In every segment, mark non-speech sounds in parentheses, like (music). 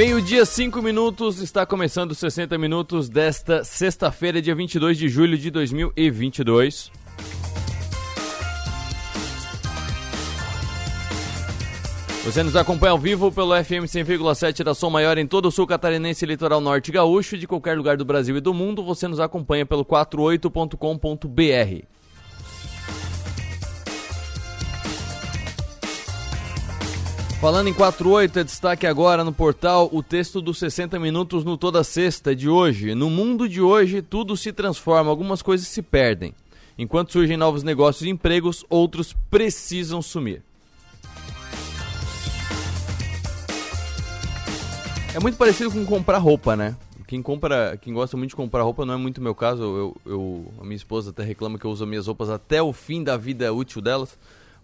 Meio-dia, 5 minutos, está começando os 60 minutos desta sexta-feira, dia 22 de julho de 2022. Você nos acompanha ao vivo pelo FM 100,7 da Som Maior em todo o sul catarinense e litoral norte gaúcho. De qualquer lugar do Brasil e do mundo, você nos acompanha pelo 48.com.br. Falando em 48, é destaque agora no portal o texto dos 60 minutos no Toda Sexta de hoje. No mundo de hoje, tudo se transforma, algumas coisas se perdem. Enquanto surgem novos negócios e empregos, outros precisam sumir. É muito parecido com comprar roupa, né? Quem compra, quem gosta muito de comprar roupa não é muito meu caso. Eu, eu, a minha esposa até reclama que eu uso minhas roupas até o fim da vida útil delas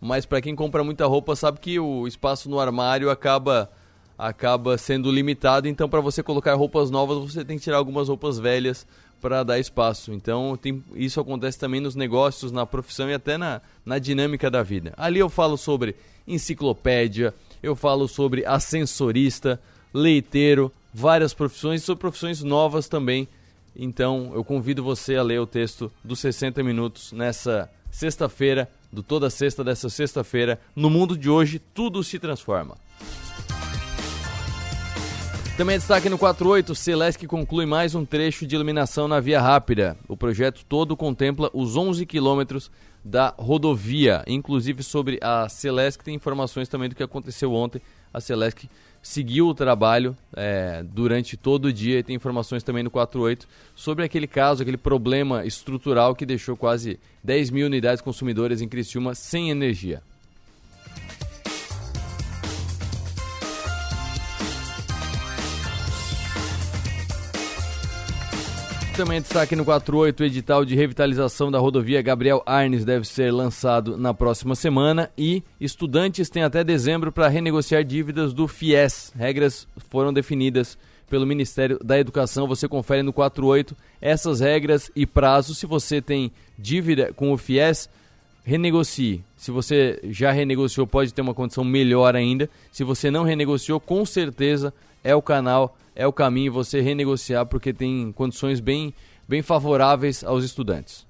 mas para quem compra muita roupa sabe que o espaço no armário acaba acaba sendo limitado, então para você colocar roupas novas você tem que tirar algumas roupas velhas para dar espaço. Então tem, isso acontece também nos negócios, na profissão e até na, na dinâmica da vida. Ali eu falo sobre enciclopédia, eu falo sobre ascensorista, leiteiro, várias profissões sobre profissões novas também. Então eu convido você a ler o texto dos 60 minutos nessa sexta-feira, do Toda Sexta dessa sexta-feira. No mundo de hoje, tudo se transforma. Também destaque no 48, Celesc conclui mais um trecho de iluminação na Via Rápida. O projeto todo contempla os 11 quilômetros da rodovia. Inclusive sobre a Celesc tem informações também do que aconteceu ontem. A Celesc seguiu o trabalho é, durante todo o dia e tem informações também no 48 sobre aquele caso, aquele problema estrutural que deixou quase 10 mil unidades consumidoras em Criciúma sem energia. Também destaque no 48, o edital de revitalização da rodovia Gabriel Arnes deve ser lançado na próxima semana e estudantes têm até dezembro para renegociar dívidas do FIES. Regras foram definidas pelo Ministério da Educação. Você confere no 48 essas regras e prazos. Se você tem dívida com o FIES, renegocie. Se você já renegociou, pode ter uma condição melhor ainda. Se você não renegociou, com certeza é o canal é o caminho você renegociar porque tem condições bem, bem favoráveis aos estudantes.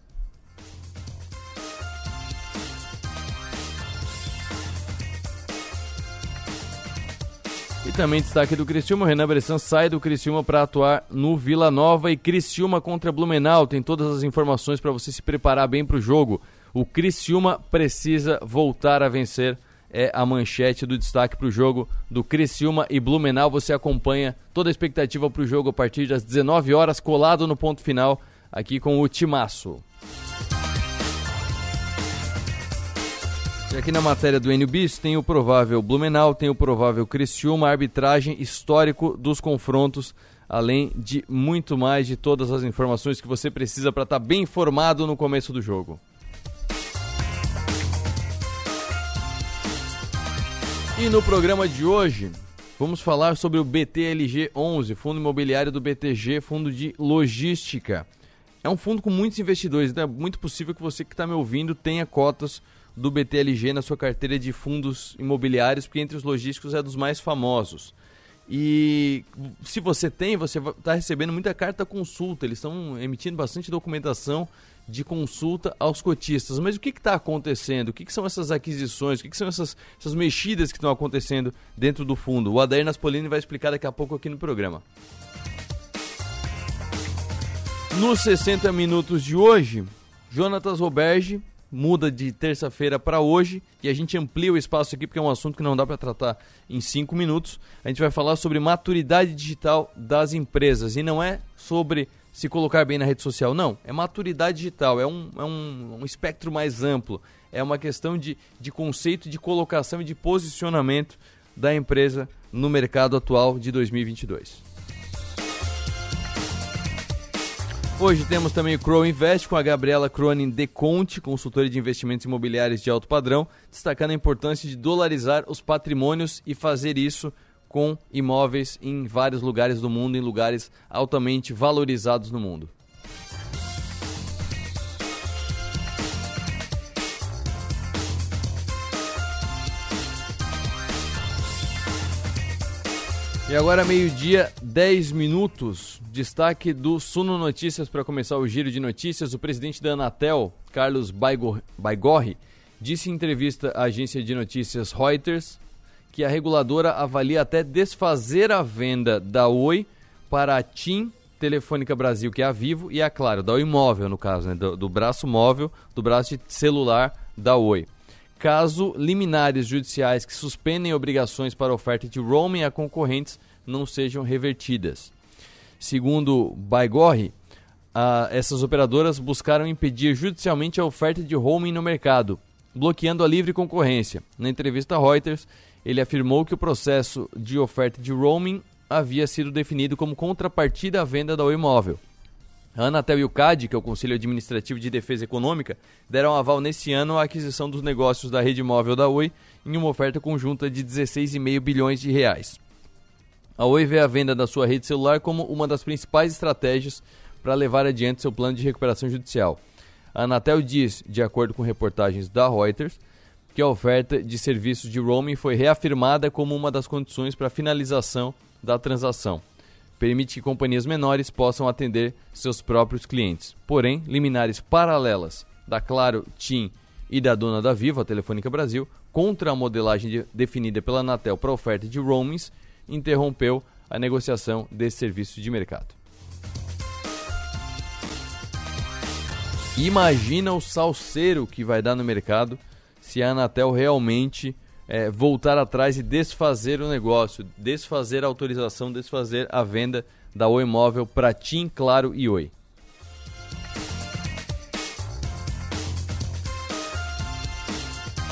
E também destaque do Criciúma, Renan Bressan sai do Criciúma para atuar no Vila Nova e Criciúma contra Blumenau. Tem todas as informações para você se preparar bem para o jogo. O Criciúma precisa voltar a vencer é a manchete do destaque para o jogo do Criciúma e Blumenau. Você acompanha toda a expectativa para o jogo a partir das 19 horas, colado no ponto final, aqui com o Timaço. E aqui na matéria do NBIS tem o provável Blumenau, tem o provável Criciúma, arbitragem histórico dos confrontos, além de muito mais de todas as informações que você precisa para estar tá bem informado no começo do jogo. E no programa de hoje, vamos falar sobre o BTLG 11, Fundo Imobiliário do BTG, Fundo de Logística. É um fundo com muitos investidores, então é muito possível que você que está me ouvindo tenha cotas do BTLG na sua carteira de fundos imobiliários, porque entre os logísticos é dos mais famosos. E se você tem, você está recebendo muita carta consulta, eles estão emitindo bastante documentação de consulta aos cotistas. Mas o que está acontecendo? O que, que, são essas aquisições? O que, que são essas, essas mexidas que estão acontecendo dentro do fundo? O Adair Naspolini vai explicar daqui a pouco aqui no programa. Nos 60 minutos de hoje, Jonatas Roberge muda de terça-feira para hoje e a gente amplia o espaço aqui porque é um assunto que não dá para tratar em 5 minutos. A gente vai falar sobre maturidade digital das empresas e não é sobre se colocar bem na rede social. Não, é maturidade digital, é um, é um, um espectro mais amplo. É uma questão de, de conceito, de colocação e de posicionamento da empresa no mercado atual de 2022. Hoje temos também o Crow Invest com a Gabriela Cronin de Conte, consultora de investimentos imobiliários de alto padrão, destacando a importância de dolarizar os patrimônios e fazer isso com imóveis em vários lugares do mundo, em lugares altamente valorizados no mundo. E agora meio-dia, 10 minutos. Destaque do Suno Notícias para começar o giro de notícias. O presidente da Anatel, Carlos Baigorri, disse em entrevista à agência de notícias Reuters que a reguladora avalia até desfazer a venda da Oi para a TIM Telefônica Brasil, que é a Vivo, e a Claro, da Oi Móvel, no caso, né, do, do braço móvel, do braço de celular da Oi caso liminares judiciais que suspendem obrigações para oferta de roaming a concorrentes não sejam revertidas. Segundo Baigorre, essas operadoras buscaram impedir judicialmente a oferta de roaming no mercado, bloqueando a livre concorrência. Na entrevista a Reuters, ele afirmou que o processo de oferta de roaming havia sido definido como contrapartida à venda da Oi Móvel. A Anatel e o CAD, que é o Conselho Administrativo de Defesa Econômica, deram aval nesse ano à aquisição dos negócios da rede móvel da Oi em uma oferta conjunta de 16,5 bilhões de reais. A Oi vê a venda da sua rede celular como uma das principais estratégias para levar adiante seu plano de recuperação judicial. A Anatel diz, de acordo com reportagens da Reuters, que a oferta de serviços de roaming foi reafirmada como uma das condições para a finalização da transação permite que companhias menores possam atender seus próprios clientes. Porém, liminares paralelas da Claro, TIM e da dona da Vivo, a Telefônica Brasil, contra a modelagem de, definida pela Anatel para oferta de roamings, interrompeu a negociação desse serviço de mercado. Imagina o salseiro que vai dar no mercado se a Anatel realmente é, voltar atrás e desfazer o negócio, desfazer a autorização, desfazer a venda da Oi Móvel para TIM, Claro e Oi.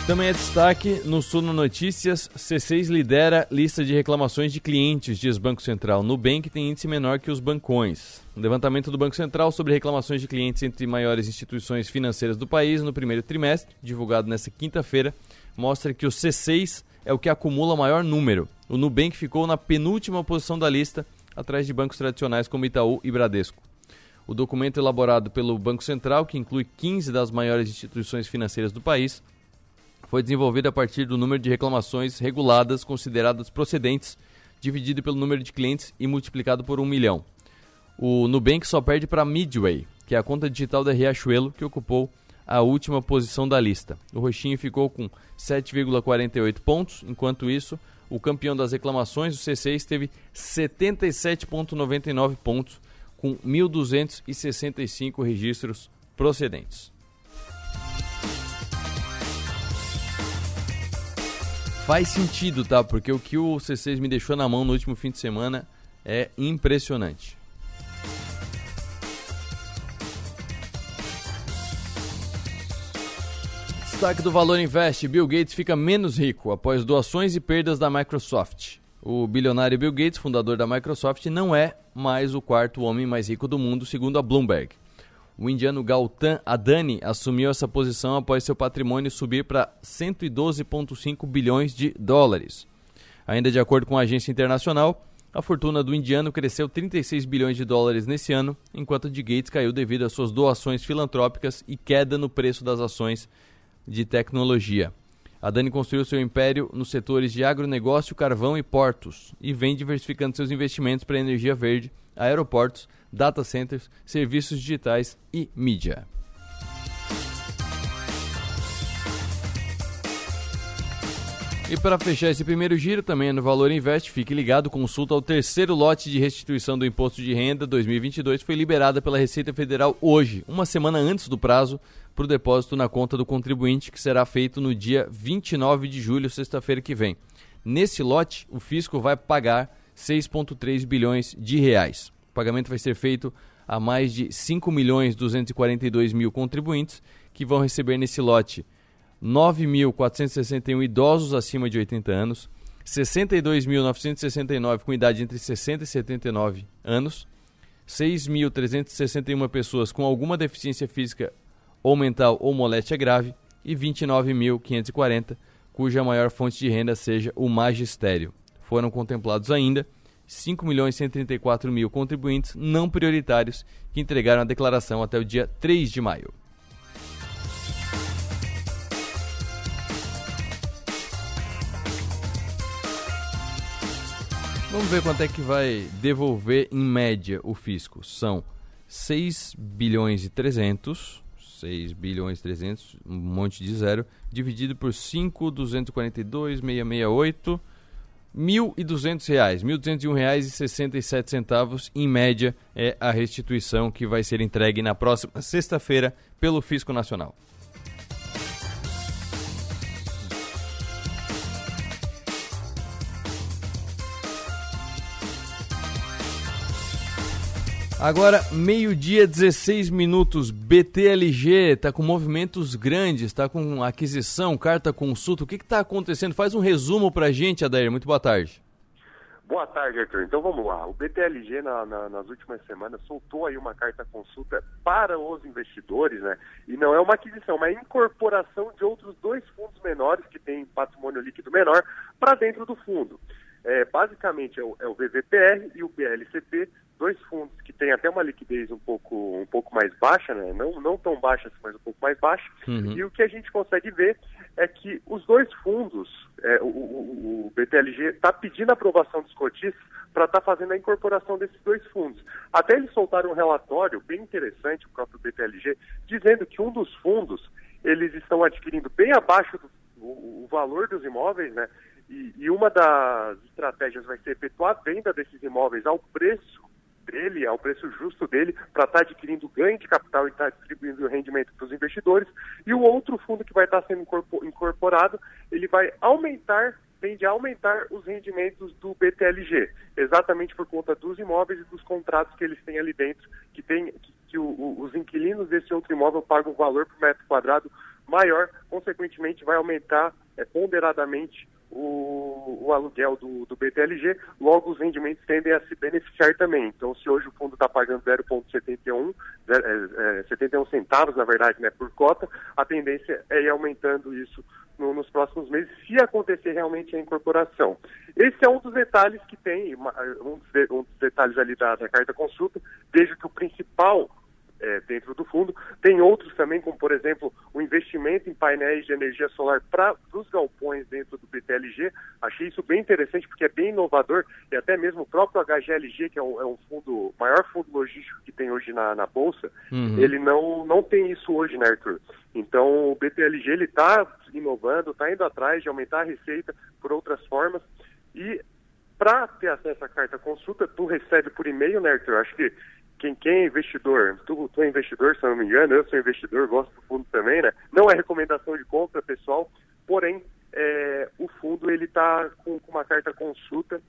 Também é destaque no Suno Notícias, C6 lidera lista de reclamações de clientes, diz Banco Central. Nubank tem índice menor que os bancões. O levantamento do Banco Central sobre reclamações de clientes entre maiores instituições financeiras do país no primeiro trimestre, divulgado nesta quinta-feira, mostra que o C6 é o que acumula maior número. O Nubank ficou na penúltima posição da lista, atrás de bancos tradicionais como Itaú e Bradesco. O documento elaborado pelo Banco Central, que inclui 15 das maiores instituições financeiras do país, foi desenvolvido a partir do número de reclamações reguladas consideradas procedentes, dividido pelo número de clientes e multiplicado por um milhão. O Nubank só perde para Midway, que é a conta digital da Riachuelo, que ocupou a última posição da lista. O Roxinho ficou com 7,48 pontos, enquanto isso, o campeão das reclamações, o C6, teve 77,99 pontos, com 1.265 registros procedentes. Faz sentido, tá? Porque o que o C6 me deixou na mão no último fim de semana é impressionante. Destaque do Valor Invest: Bill Gates fica menos rico após doações e perdas da Microsoft. O bilionário Bill Gates, fundador da Microsoft, não é mais o quarto homem mais rico do mundo, segundo a Bloomberg. O indiano Gautam Adani assumiu essa posição após seu patrimônio subir para 112,5 bilhões de dólares. Ainda de acordo com a agência internacional, a fortuna do indiano cresceu 36 bilhões de dólares nesse ano, enquanto a de Gates caiu devido às suas doações filantrópicas e queda no preço das ações de tecnologia. A Dani construiu seu império nos setores de agronegócio, carvão e portos e vem diversificando seus investimentos para energia verde, aeroportos, data centers, serviços digitais e mídia. E para fechar esse primeiro giro, também é no Valor Invest, fique ligado, consulta ao terceiro lote de restituição do Imposto de Renda 2022 foi liberada pela Receita Federal hoje, uma semana antes do prazo para o depósito na conta do contribuinte, que será feito no dia 29 de julho, sexta-feira que vem. Nesse lote, o fisco vai pagar 6,3 bilhões de reais. O pagamento vai ser feito a mais de 5 milhões 242 mil contribuintes que vão receber nesse lote 9.461 idosos acima de 80 anos, 62.969 com idade entre 60 e 79 anos, 6.361 pessoas com alguma deficiência física ou mental ou moléstia grave e 29.540 cuja maior fonte de renda seja o magistério. Foram contemplados ainda 5.134.000 mil contribuintes não prioritários que entregaram a declaração até o dia 3 de maio. Vamos ver quanto é que vai devolver em média o fisco. São 6 bilhões e 300, 6 bilhões e 300, um monte de zero, dividido por 5, 242, 668, R$ 1.200, R$ 1.201,67 em média é a restituição que vai ser entregue na próxima sexta-feira pelo Fisco Nacional. Agora, meio-dia, 16 minutos. BTLG está com movimentos grandes, está com aquisição, carta consulta. O que está acontecendo? Faz um resumo para a gente, Adair. Muito boa tarde. Boa tarde, Arthur. Então vamos lá. O BTLG na, na, nas últimas semanas soltou aí uma carta consulta para os investidores, né? E não é uma aquisição, é incorporação de outros dois fundos menores que têm patrimônio líquido menor para dentro do fundo. É, basicamente é o, é o VVPR e o BLCP dois fundos que têm até uma liquidez um pouco, um pouco mais baixa, né? não, não tão baixa, mas um pouco mais baixa, uhum. e o que a gente consegue ver é que os dois fundos, é, o, o, o, BTLG está pedindo a aprovação dos cotistas para estar tá fazendo a incorporação desses dois fundos. Até eles soltaram um relatório bem interessante, o próprio BTLG, dizendo que um dos fundos, eles estão adquirindo bem abaixo do o, o valor dos imóveis, né? E, e, uma das estratégias vai ser efetuar a venda desses imóveis ao preço dele, ao preço justo dele, para estar tá adquirindo ganho de capital e estar tá distribuindo rendimento para os investidores. E o outro fundo que vai estar tá sendo incorporado, ele vai aumentar, tende a aumentar os rendimentos do BTLG, exatamente por conta dos imóveis e dos contratos que eles têm ali dentro, que tem que, que o, o, os inquilinos desse outro imóvel pagam um valor por metro quadrado maior, consequentemente vai aumentar é, ponderadamente o, o aluguel do, do, BTLG, logo os rendimentos tendem a se beneficiar também. Então, se hoje o fundo está pagando 0,71, é, é, 71 centavos, na verdade, né, por cota, a tendência é ir aumentando isso no, nos próximos meses, se acontecer realmente a incorporação. Esse é um dos detalhes que tem, um dos, um dos detalhes ali da, da carta consulta, vejo que o principal é, dentro do fundo. Tem outros também, como por exemplo o investimento em painéis de energia solar para os galpões dentro do BTLG. Achei isso bem interessante porque é bem inovador e até mesmo o próprio HGLG, que é um, é um fundo, maior fundo logístico que tem hoje na, na Bolsa, uhum. ele não, não tem isso hoje, né, Arthur? Então o BTLG ele está inovando, está indo atrás de aumentar a receita por outras formas e para ter acesso à carta consulta, tu recebe por e-mail, né, Arthur? Acho que quem, quem é investidor, tu, tu é investidor, se não me engano, eu sou investidor, gosto do fundo também, né? Não é recomendação de compra, pessoal, porém, é, o fundo ele está com, com, uma carta consulta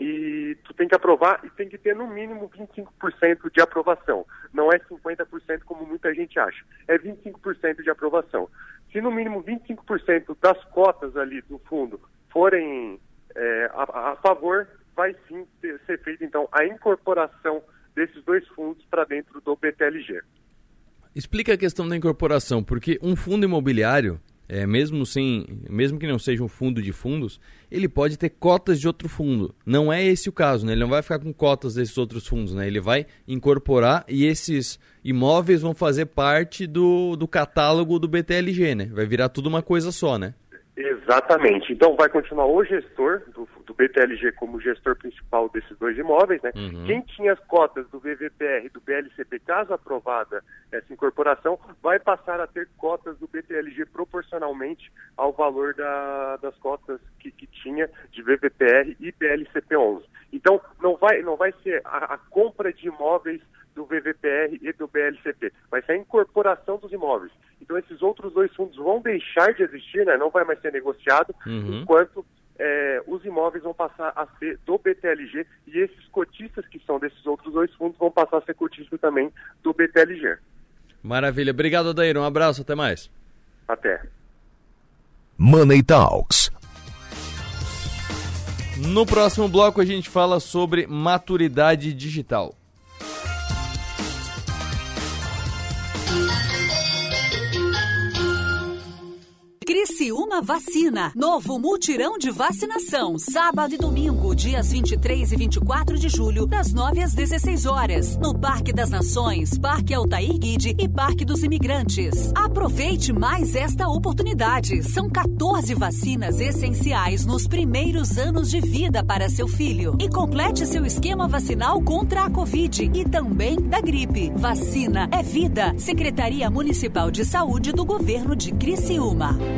e tu tem que aprovar e tem que ter no mínimo 25% de aprovação. Não é 50% como muita gente acha, é 25% de aprovação. Se no mínimo 25% das cotas ali do fundo forem é, a, a favor, vai sim ter, ser feita então a incorporação desses dois fundos para dentro do BTLG. Explica a questão da incorporação, porque um fundo imobiliário, é, mesmo sem, mesmo que não seja um fundo de fundos, ele pode ter cotas de outro fundo. Não é esse o caso, né? Ele não vai ficar com cotas desses outros fundos, né? Ele vai incorporar e esses imóveis vão fazer parte do, do catálogo do BTLG, né? Vai virar tudo uma coisa só, né? Exatamente. Então vai continuar o gestor do, do BTLG como gestor principal desses dois imóveis, né? Uhum. Quem tinha as cotas do VVPR e do BLCP, caso aprovada essa incorporação, vai passar a ter cotas do BTLG proporcionalmente ao valor da, das cotas que, que, tinha de VVPR e BLCP 11. Então não vai, não vai ser a, a compra de imóveis do VVPR e do BLCP. Vai ser a incorporação dos imóveis. Então esses outros dois fundos vão deixar de existir, né? não vai mais ser negociado, uhum. enquanto é, os imóveis vão passar a ser do BTLG e esses cotistas que são desses outros dois fundos vão passar a ser cotistas também do BTLG. Maravilha. Obrigado, Adair. Um abraço. Até mais. Até. Money Talks. No próximo bloco a gente fala sobre maturidade digital. Criciúma Vacina. Novo mutirão de vacinação. Sábado e domingo, dias 23 e 24 de julho, das 9 às 16 horas. No Parque das Nações, Parque Altair Guide e Parque dos Imigrantes. Aproveite mais esta oportunidade. São 14 vacinas essenciais nos primeiros anos de vida para seu filho. E complete seu esquema vacinal contra a Covid e também da gripe. Vacina é vida. Secretaria Municipal de Saúde do Governo de Criciúma.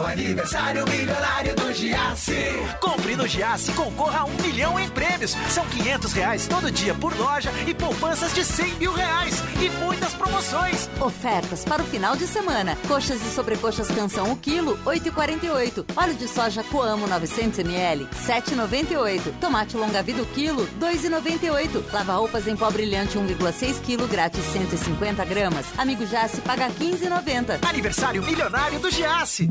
É o aniversário milionário do Giasse. Compre no Giasse e concorra a um milhão em prêmios. São 500 reais todo dia por loja e poupanças de 100 mil reais. E muitas promoções. Ofertas para o final de semana. Coxas e sobrecoxas canção o quilo, 8,48. Óleo de soja Coamo 900ml, 7,98. Tomate longa vida o quilo, 2,98. Lava roupas em pó brilhante 1,6 kg, grátis 150 gramas. Amigo Giasse paga 15,90. Aniversário milionário do Giasse.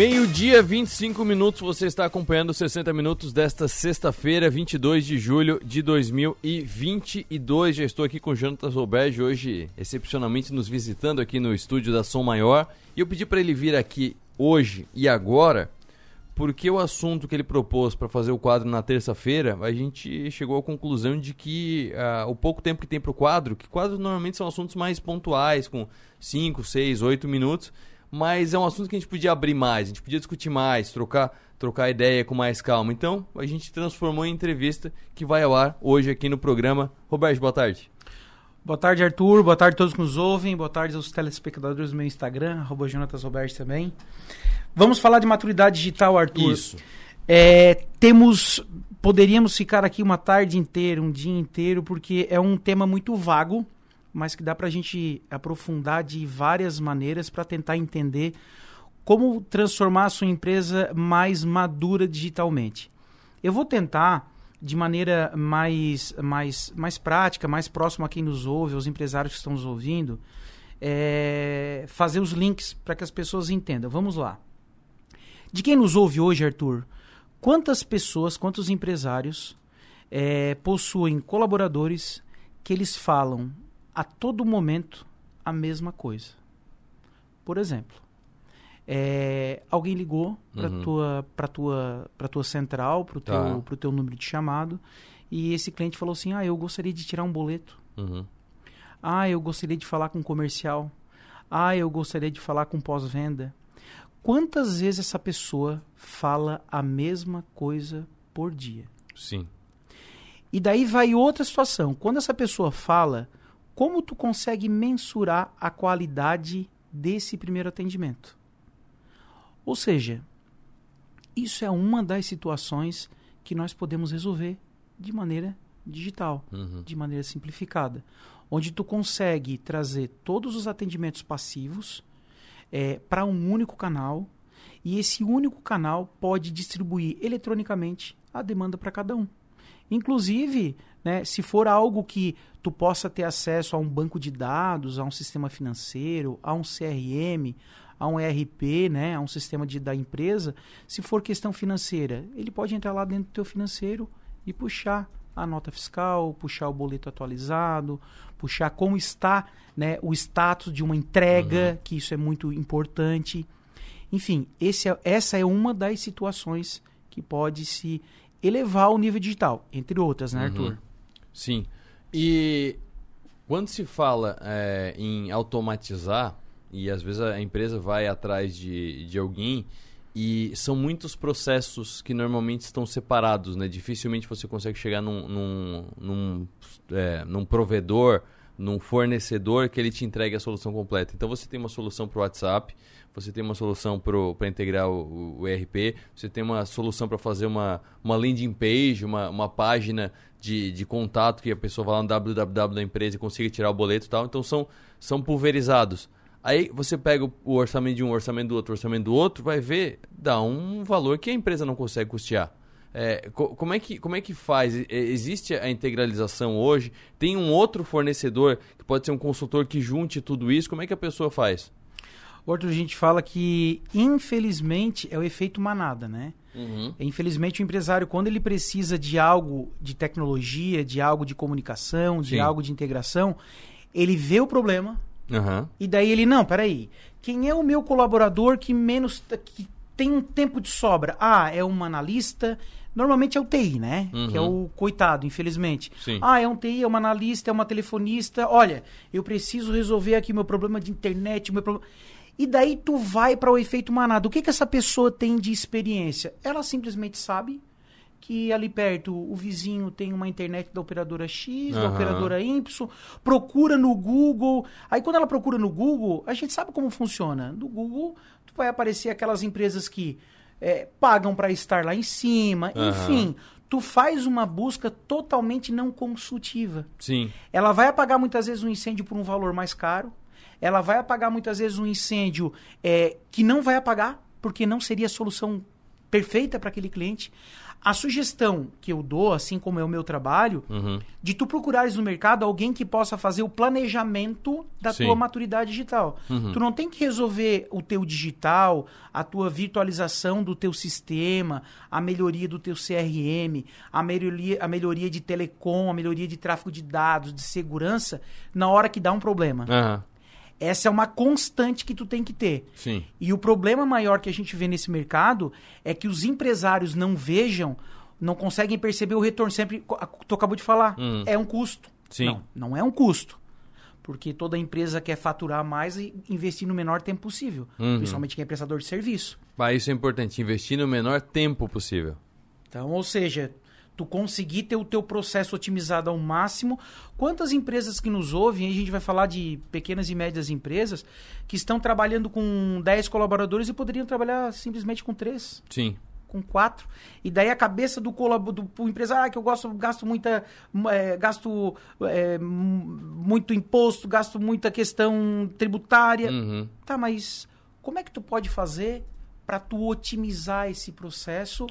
Meio-dia, 25 minutos, você está acompanhando 60 minutos desta sexta-feira, 22 de julho de 2022. Já estou aqui com o Jonathan Zolberg, hoje excepcionalmente nos visitando aqui no estúdio da Som Maior. E eu pedi para ele vir aqui hoje e agora, porque o assunto que ele propôs para fazer o quadro na terça-feira, a gente chegou à conclusão de que uh, o pouco tempo que tem para o quadro, que quadros normalmente são assuntos mais pontuais, com 5, 6, 8 minutos mas é um assunto que a gente podia abrir mais, a gente podia discutir mais, trocar, trocar ideia com mais calma. Então, a gente transformou em entrevista que vai ao ar hoje aqui no programa. Roberto, boa tarde. Boa tarde, Arthur. Boa tarde a todos que nos ouvem. Boa tarde aos telespectadores do meu Instagram, arroba Jonatas Roberto também. Vamos falar de maturidade digital, Arthur. Isso. É, temos. Poderíamos ficar aqui uma tarde inteira, um dia inteiro, porque é um tema muito vago mas que dá para a gente aprofundar de várias maneiras para tentar entender como transformar a sua empresa mais madura digitalmente. Eu vou tentar de maneira mais, mais, mais prática, mais próxima a quem nos ouve, aos empresários que estão nos ouvindo, é, fazer os links para que as pessoas entendam. Vamos lá. De quem nos ouve hoje, Arthur, quantas pessoas, quantos empresários é, possuem colaboradores que eles falam a todo momento a mesma coisa. Por exemplo, é, alguém ligou para uhum. tua para tua para tua central, para o tá. teu pro teu número de chamado e esse cliente falou assim: "Ah, eu gostaria de tirar um boleto". Uhum. Ah, eu gostaria de falar com um comercial. Ah, eu gostaria de falar com pós-venda. Quantas vezes essa pessoa fala a mesma coisa por dia? Sim. E daí vai outra situação. Quando essa pessoa fala como tu consegue mensurar a qualidade desse primeiro atendimento? Ou seja, isso é uma das situações que nós podemos resolver de maneira digital, uhum. de maneira simplificada, onde tu consegue trazer todos os atendimentos passivos é, para um único canal e esse único canal pode distribuir eletronicamente a demanda para cada um. Inclusive, né, se for algo que tu possa ter acesso a um banco de dados, a um sistema financeiro, a um CRM, a um ERP, né, a um sistema de, da empresa, se for questão financeira, ele pode entrar lá dentro do teu financeiro e puxar a nota fiscal, puxar o boleto atualizado, puxar como está né, o status de uma entrega, uhum. que isso é muito importante. Enfim, é, essa é uma das situações que pode se elevar o nível digital, entre outras, né, Arthur? Sim. E quando se fala é, em automatizar, e às vezes a empresa vai atrás de, de alguém, e são muitos processos que normalmente estão separados, né? Dificilmente você consegue chegar num, num, num, é, num provedor, num fornecedor que ele te entregue a solução completa. Então você tem uma solução para o WhatsApp, você tem uma solução para integrar o, o, ERP, você tem uma solução para fazer uma, uma landing page, uma, uma página de, de contato que a pessoa vai lá no www da empresa e consiga tirar o boleto e tal. Então são, são pulverizados. Aí você pega o orçamento de um, orçamento do outro, orçamento do outro, vai ver, dá um valor que a empresa não consegue custear. É, co como, é que, como é que faz? Existe a integralização hoje? Tem um outro fornecedor que pode ser um consultor que junte tudo isso? Como é que a pessoa faz? Outro a gente fala que, infelizmente, é o efeito manada, né? Uhum. Infelizmente, o empresário, quando ele precisa de algo de tecnologia, de algo de comunicação, de Sim. algo de integração, ele vê o problema uhum. e daí ele, não, peraí, quem é o meu colaborador que menos que tem um tempo de sobra? Ah, é um analista, normalmente é o TI, né? Uhum. Que é o coitado, infelizmente. Sim. Ah, é um TI, é um analista, é uma telefonista. Olha, eu preciso resolver aqui meu problema de internet, meu problema. E daí tu vai para o efeito manada. O que, que essa pessoa tem de experiência? Ela simplesmente sabe que ali perto o vizinho tem uma internet da operadora X, uhum. da operadora Y, procura no Google. Aí quando ela procura no Google, a gente sabe como funciona. No Google, tu vai aparecer aquelas empresas que é, pagam para estar lá em cima, uhum. enfim. Tu faz uma busca totalmente não consultiva. Sim. Ela vai apagar muitas vezes um incêndio por um valor mais caro ela vai apagar muitas vezes um incêndio é, que não vai apagar, porque não seria a solução perfeita para aquele cliente. A sugestão que eu dou, assim como é o meu trabalho, Uhum. de tu procurares no mercado alguém que possa fazer o planejamento da Sim. tua maturidade digital. Uhum. Tu não tem que resolver o teu digital, a tua virtualização do teu sistema, a melhoria do teu CRM, a melhoria, a melhoria de telecom, a melhoria de tráfego de dados, de segurança, na hora que dá um problema. Aham. Essa é uma constante que tu tem que ter. Sim. E o problema maior que a gente vê nesse mercado é que os empresários não vejam, não conseguem perceber o retorno. Sempre, tu acabou de falar, Hum. é um custo. Sim. Não, não é um custo. Porque toda empresa quer faturar mais e investir no menor tempo possível. Uhum. Principalmente quem é prestador de serviço. Mas isso é importante, investir no menor tempo possível. Então, ou seja, tu conseguir ter o teu processo otimizado ao máximo. Quantas empresas que nos ouvem, a gente vai falar de pequenas e médias empresas, que estão trabalhando com 10 colaboradores e poderiam trabalhar simplesmente com 3, Sim. com 4. E daí a cabeça do, colab- do, do empresário, ah, que eu gosto, gasto muita, eh, gasto m- muito imposto, gasto muita questão tributária. Uhum. Tá, mas como é que tu pode fazer para tu otimizar esse processo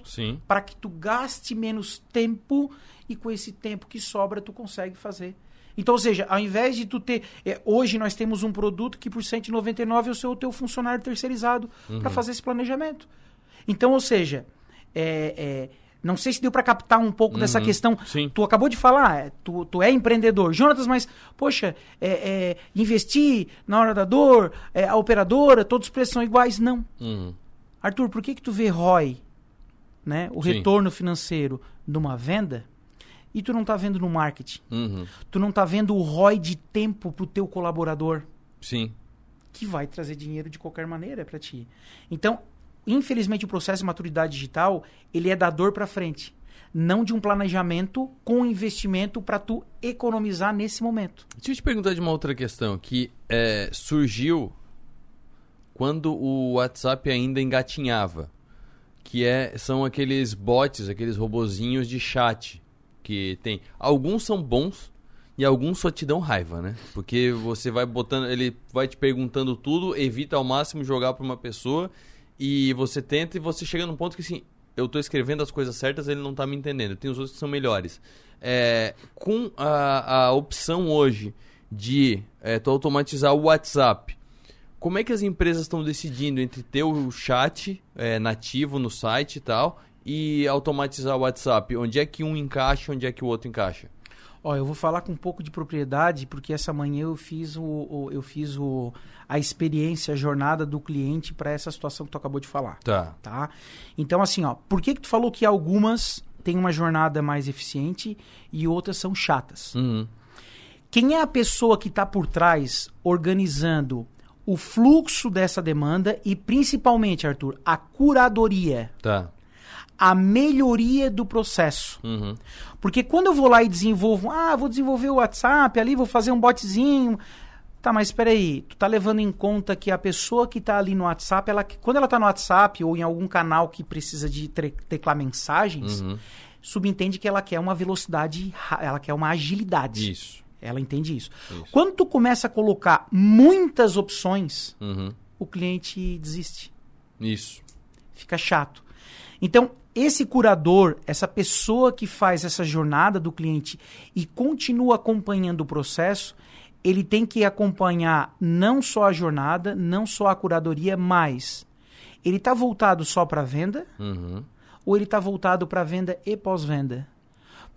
para que tu gaste menos tempo e com esse tempo que sobra tu consegue fazer. Então, ou seja, ao invés de tu ter. é, hoje nós temos um produto que por 199 é o seu teu funcionário terceirizado Uhum. para fazer esse planejamento. Então, ou seja, é, é, não sei se deu para captar um pouco dessa Uhum. questão. Sim. Tu acabou de falar, é, tu, tu é empreendedor. Jonatas, mas, poxa, é, é, investir na hora da dor, é, a operadora, todos os preços são iguais. Não. Uhum. Arthur, por que que tu vê ROI, né, o Sim. retorno financeiro numa venda, e tu não tá vendo no marketing? Uhum. Tu não tá vendo o ROI de tempo pro teu colaborador, Sim. que vai trazer dinheiro de qualquer maneira para ti. Então, infelizmente o processo de maturidade digital, ele é da dor para frente, não de um planejamento com investimento para tu economizar nesse momento. Deixa eu te perguntar de uma outra questão que é, surgiu quando o WhatsApp ainda engatinhava, que é, são aqueles bots, aqueles robozinhos de chat que tem. Alguns são bons e alguns só te dão raiva, né? Porque você vai botando, ele vai te perguntando tudo, evita ao máximo jogar para uma pessoa e você tenta e você chega num ponto que assim, eu tô escrevendo as coisas certas, ele não tá me entendendo. Tem os outros que são melhores. É, com a, a opção hoje de é, tu automatizar o WhatsApp, como é que as empresas estão decidindo entre ter o chat é, nativo no site e tal e automatizar o WhatsApp? Onde é que um encaixa, onde é que o outro encaixa? Ó, eu vou falar com um pouco de propriedade, porque essa manhã eu fiz o, o- eu fiz o, a experiência, a jornada do cliente para essa situação que tu acabou de falar. Tá. Tá? Então, assim, ó, por que, que tu falou que algumas têm uma jornada mais eficiente e outras são chatas? Uhum. Quem é a pessoa que está por trás organizando o fluxo dessa demanda e, principalmente, Arthur, a curadoria, Tá. a melhoria do processo? Uhum. Porque quando eu vou lá e desenvolvo, ah, vou desenvolver o WhatsApp ali, vou fazer um botzinho. Tá, mas espera aí, tu tá levando em conta que a pessoa que tá ali no WhatsApp, ela, quando ela tá no WhatsApp ou em algum canal que precisa de teclar mensagens, Uhum. subentende que ela quer uma velocidade, ela quer uma agilidade. Isso. Ela entende isso. Isso. Quando tu começa a colocar muitas opções, Uhum. o cliente desiste Isso. fica chato. Então, esse curador, essa pessoa que faz essa jornada do cliente e continua acompanhando o processo, ele tem que acompanhar não só a jornada, não só a curadoria, mas ele está voltado só para venda Uhum. ou ele está voltado para venda e pós-venda?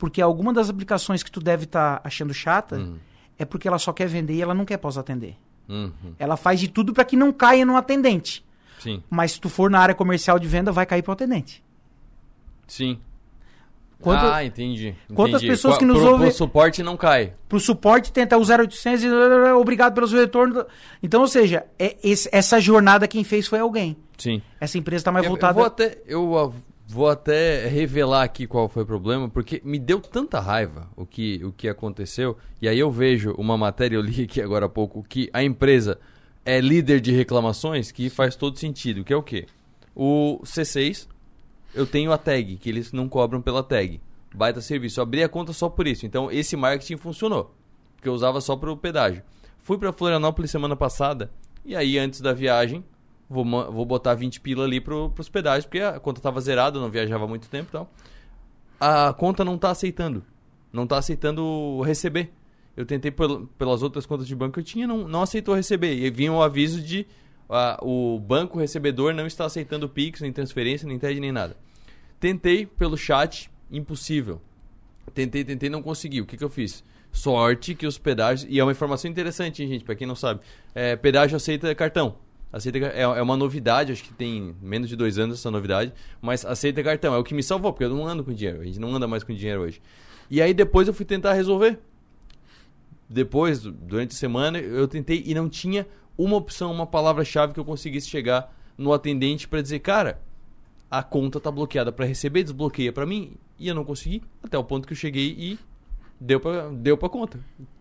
Porque alguma das aplicações que tu deve estar achando chata é porque ela só quer vender e ela não quer pós-atender. Uhum. Ela faz de tudo para que não caia no atendente. Sim. Mas se tu for na área comercial de venda, vai cair pro atendente. Sim. Quanto- ah, entendi. quantas entendi. pessoas que nos pro, ouvem- pro suporte não cai. Pro suporte tenta o 0800 e obrigado pelo seu retorno. Então, ou seja, é esse- essa jornada quem fez foi alguém. Sim. Essa empresa está mais Eu- voltada. Eu vou até, eu ah, vou até revelar aqui qual foi o problema, porque me deu tanta raiva o que, o que aconteceu. E aí eu vejo uma matéria, eu li aqui agora há pouco, que a empresa é líder de reclamações, que faz todo sentido. Que é o quê? O C6, eu tenho a tag, que eles não cobram pela tag. Baita serviço. Eu abri a conta só por isso. Então esse marketing funcionou. Porque eu usava só pro pedágio. Fui para Florianópolis semana passada. E aí, antes da viagem, vou, vou botar 20 pila ali pro, pros pedágios, porque a conta tava zerada, eu não viajava muito tempo e tal. a conta não tá aceitando. Não tá aceitando receber. Eu tentei pel- pelas outras contas de banco que eu tinha, não, não aceitou receber. E vinha o aviso de o banco recebedor não está aceitando Pix, nem transferência, nem TED, nem nada. Tentei pelo chat, impossível. Tentei, tentei, não consegui. O que, que eu fiz? Sorte que os pedágios. E é uma informação interessante, hein, gente, pra quem não sabe. É, pedágio aceita cartão. Aceita, é, é uma novidade, acho que tem menos de dois anos essa novidade. Mas aceita cartão. É o que me salvou, porque eu não ando com dinheiro. A gente não anda mais com dinheiro hoje. E aí depois eu fui tentar resolver. Depois, du- durante a semana, eu tentei e não tinha uma opção, uma palavra-chave que eu conseguisse chegar no atendente pra dizer, cara, a conta tá bloqueada pra receber, desbloqueia pra mim, e eu não consegui, até o ponto que eu cheguei e deu pra, deu conta.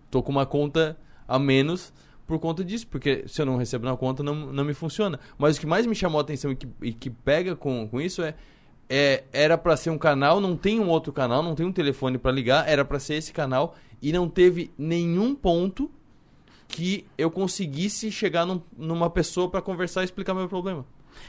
Tô com uma conta a menos por conta disso, porque se eu não recebo na conta não, não me funciona. Mas o que mais me chamou a atenção e que, e que pega com, com isso é, é era pra ser um canal, não tem um outro canal, não tem um telefone pra ligar, era pra ser esse canal e não teve nenhum ponto que eu conseguisse chegar num- numa pessoa pra conversar e explicar meu problema.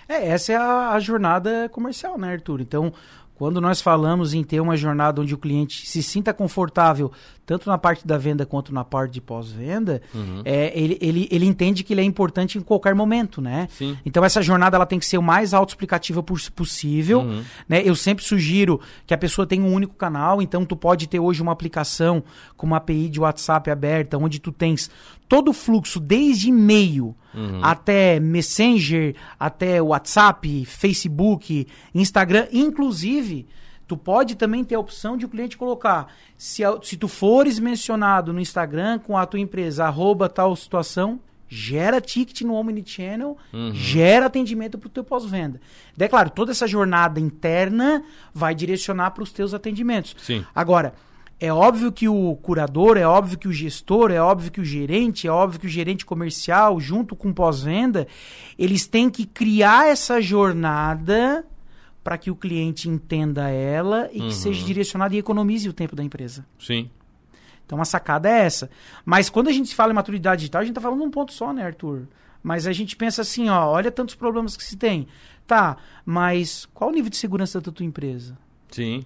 É, essa é a, a jornada comercial, né, Arthur? Então, quando nós falamos em ter uma jornada onde o cliente se sinta confortável, tanto na parte da venda quanto na parte de pós-venda, Uhum. é, ele, ele, ele entende que ele é importante em qualquer momento, né? Sim. Então essa jornada ela tem que ser o mais autoexplicativa pos- possível, Uhum. né? Eu sempre sugiro que a pessoa tenha um único canal, então tu pode ter hoje uma aplicação com uma API de WhatsApp aberta, onde tu tens todo o fluxo desde e-mail Uhum. até Messenger, até WhatsApp, Facebook, Instagram, inclusive Tu pode também ter a opção de o cliente colocar, se, se tu fores mencionado no Instagram com a tua empresa, arroba tal situação, gera ticket no Omnichannel, Uhum. gera atendimento para o teu pós-venda. Daí, claro, toda essa jornada interna vai direcionar para os teus atendimentos. Sim. Agora, é óbvio que o curador, é óbvio que o gestor, é óbvio que o gerente, é óbvio que o gerente comercial, junto com o pós-venda, eles têm que criar essa jornada para que o cliente entenda ela e Uhum. que seja direcionada e economize o tempo da empresa. Sim. Então a sacada é essa. Mas quando a gente fala em maturidade digital, a gente tá falando um ponto só, né, Arthur? Mas a gente pensa assim, ó, olha tantos problemas que se tem. Tá, mas qual o nível de segurança da tua empresa? Sim.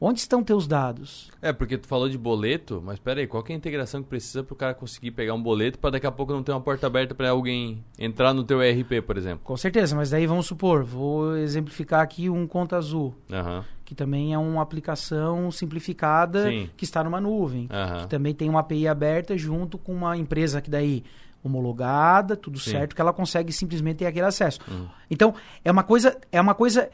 Onde estão teus dados? É, porque tu falou de boleto, mas pera aí, qual que é a integração que precisa pro cara conseguir pegar um boleto pra daqui a pouco não ter uma porta aberta pra alguém entrar no teu ERP, por exemplo? Com certeza, mas daí vamos supor, vou exemplificar aqui um Conta Azul, Aham. que também é uma aplicação simplificada Sim. que está numa nuvem, Aham. que também tem uma API aberta junto com uma empresa que daí homologada, tudo Sim. certo, que ela consegue simplesmente ter aquele acesso. Uhum. Então, é uma coisa, é uma coisa